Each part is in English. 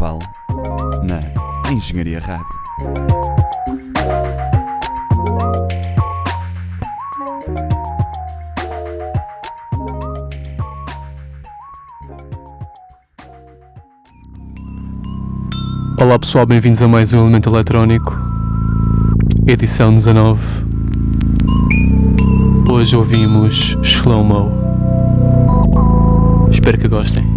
Elemento Eletrónico com Guilherme Val na Engenharia Rádio. Olá pessoal, bem-vindos a mais um Elemento Eletrónico, edição 19. Hoje ouvimos Slow Mo. Espero que gostem.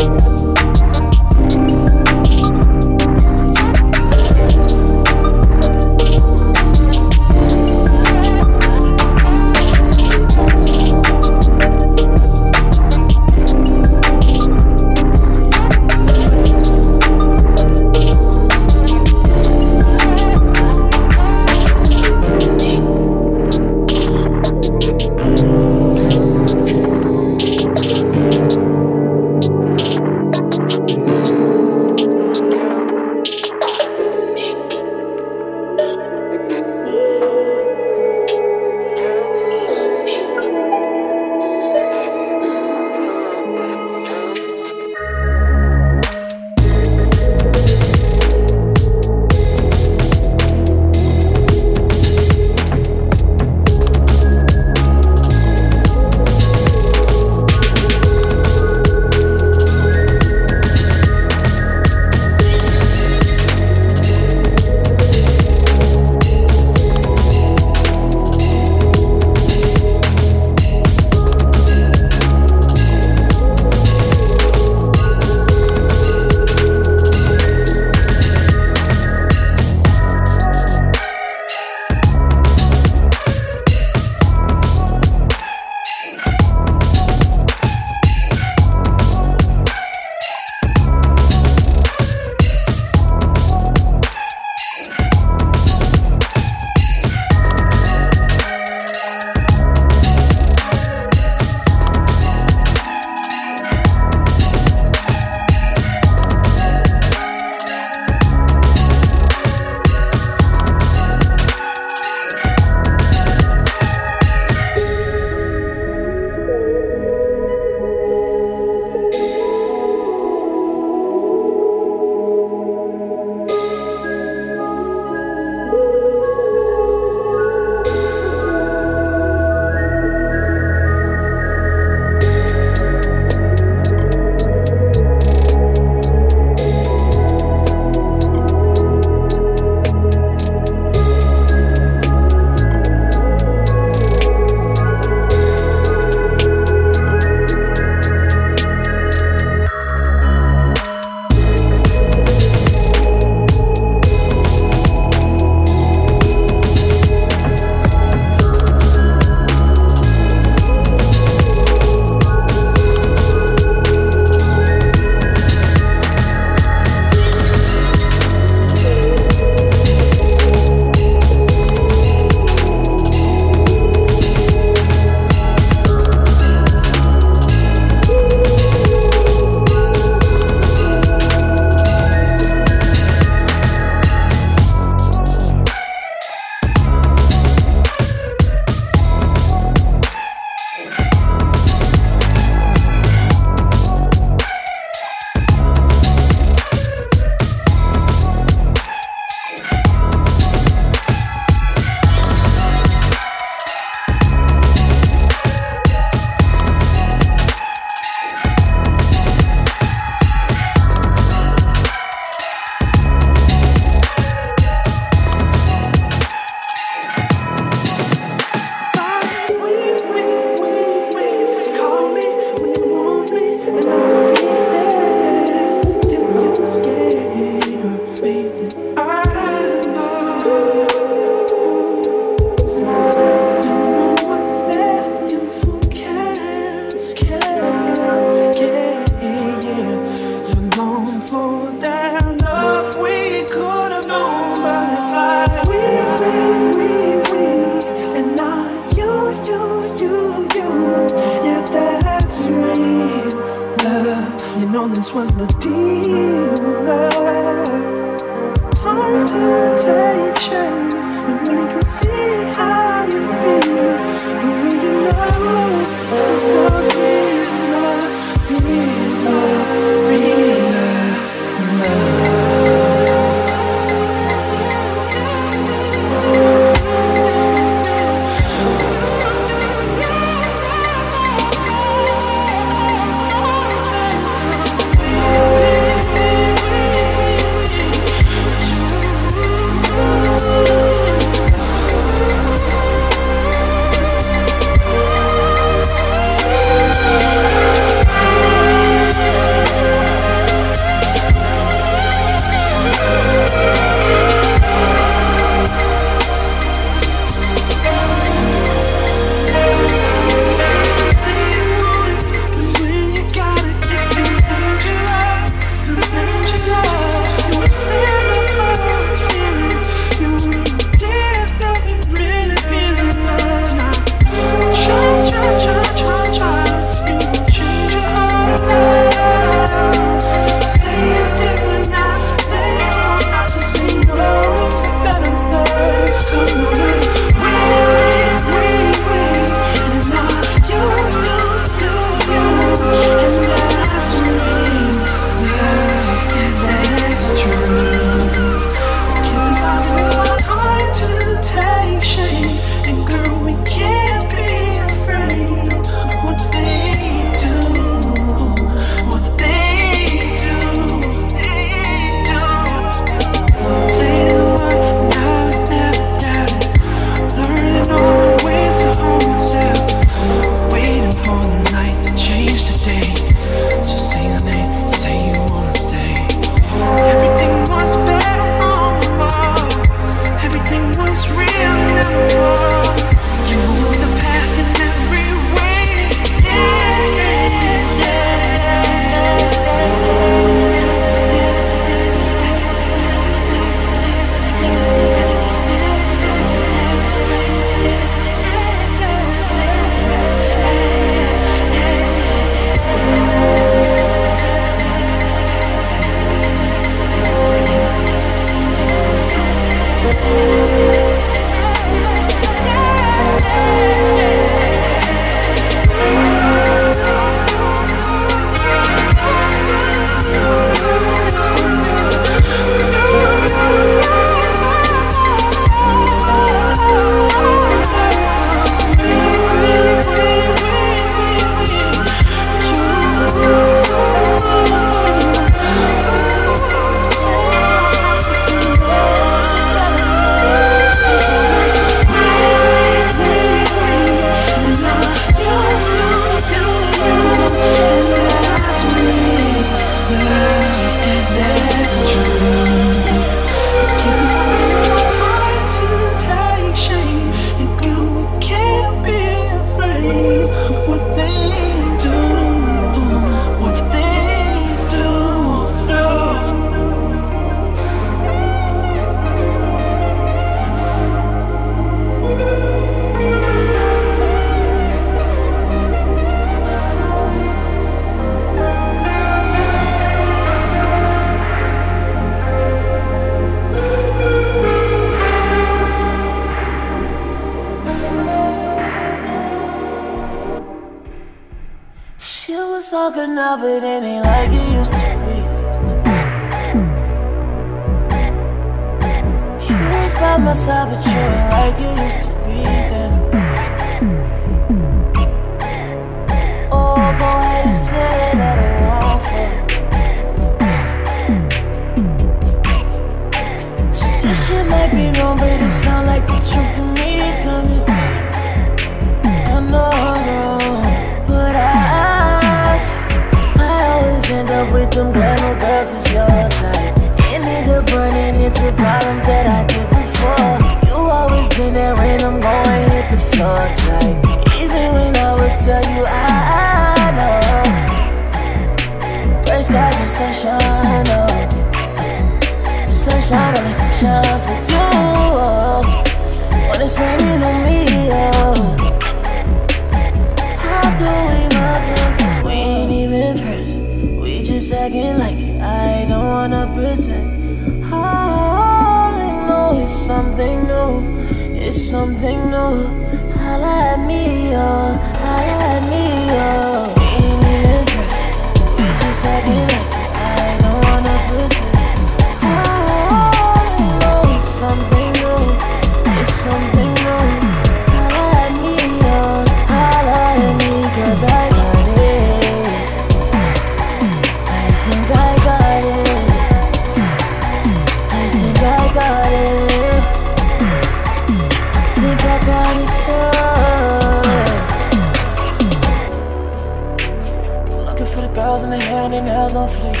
Nails on fleek.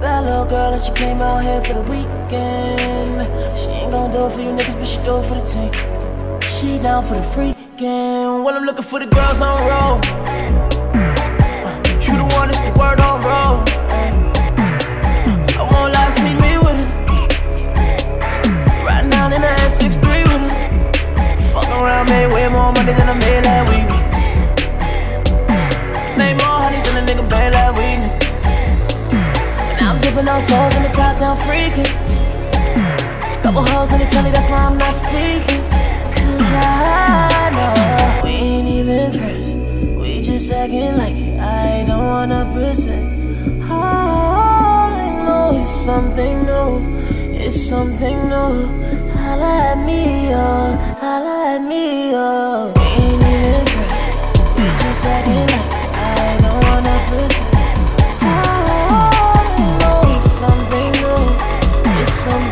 Bad little girl that she came out here for the weekend. She ain't gon' do it for you niggas, but she do it for the team. She down for the freaking. Well, I'm looking for the girls on roll. You the one that's the word on roll. I won't lie, see me with it. Riding down in the S63 with it. Fuck around, made way more money than I made last week. I'm on fours in the top down freaking. Couple hoes in the telly, that's why I'm not speaking. Cause I know we ain't even friends. We just acting like it. I don't wanna present. All I know is something new. It's something new. Holla at me, oh, holla at me, oh. We ain't even friends. We just acting like it. I don't wanna present. It's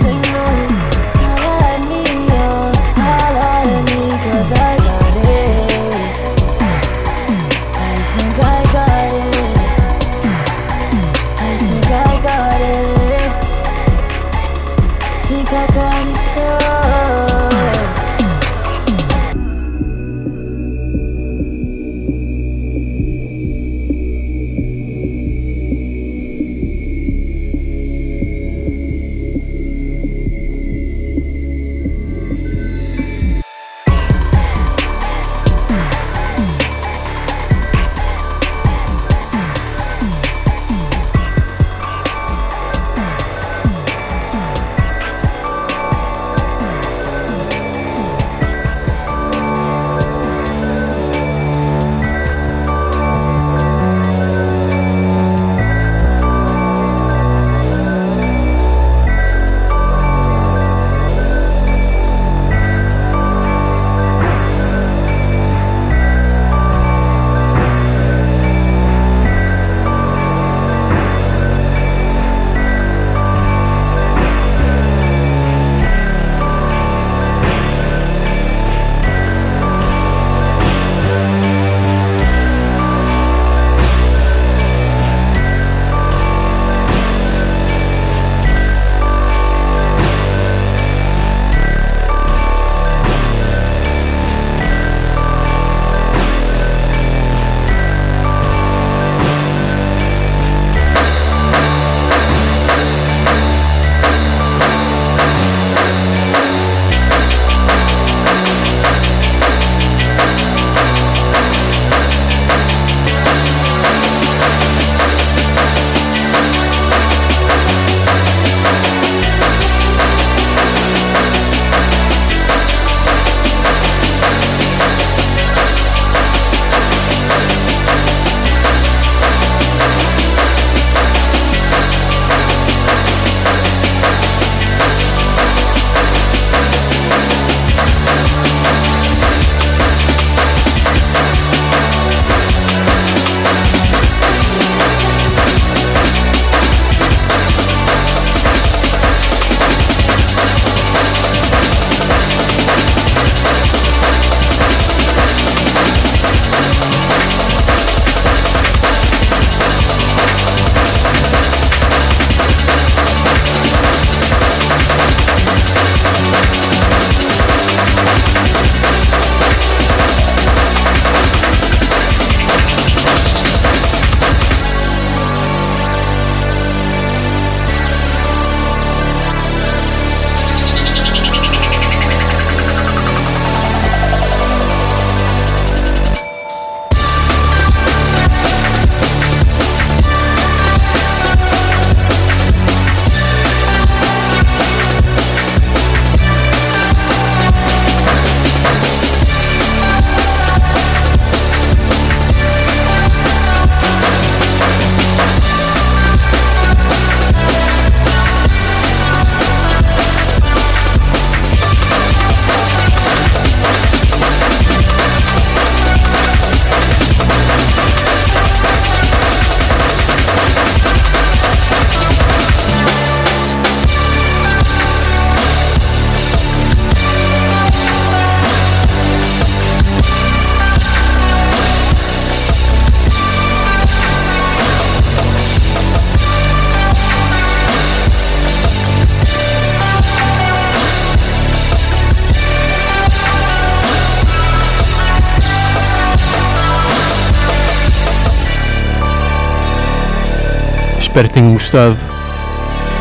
Espero que tenham gostado.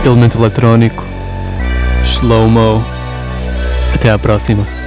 Elemento eletrónico. Slow-mo. Até à próxima.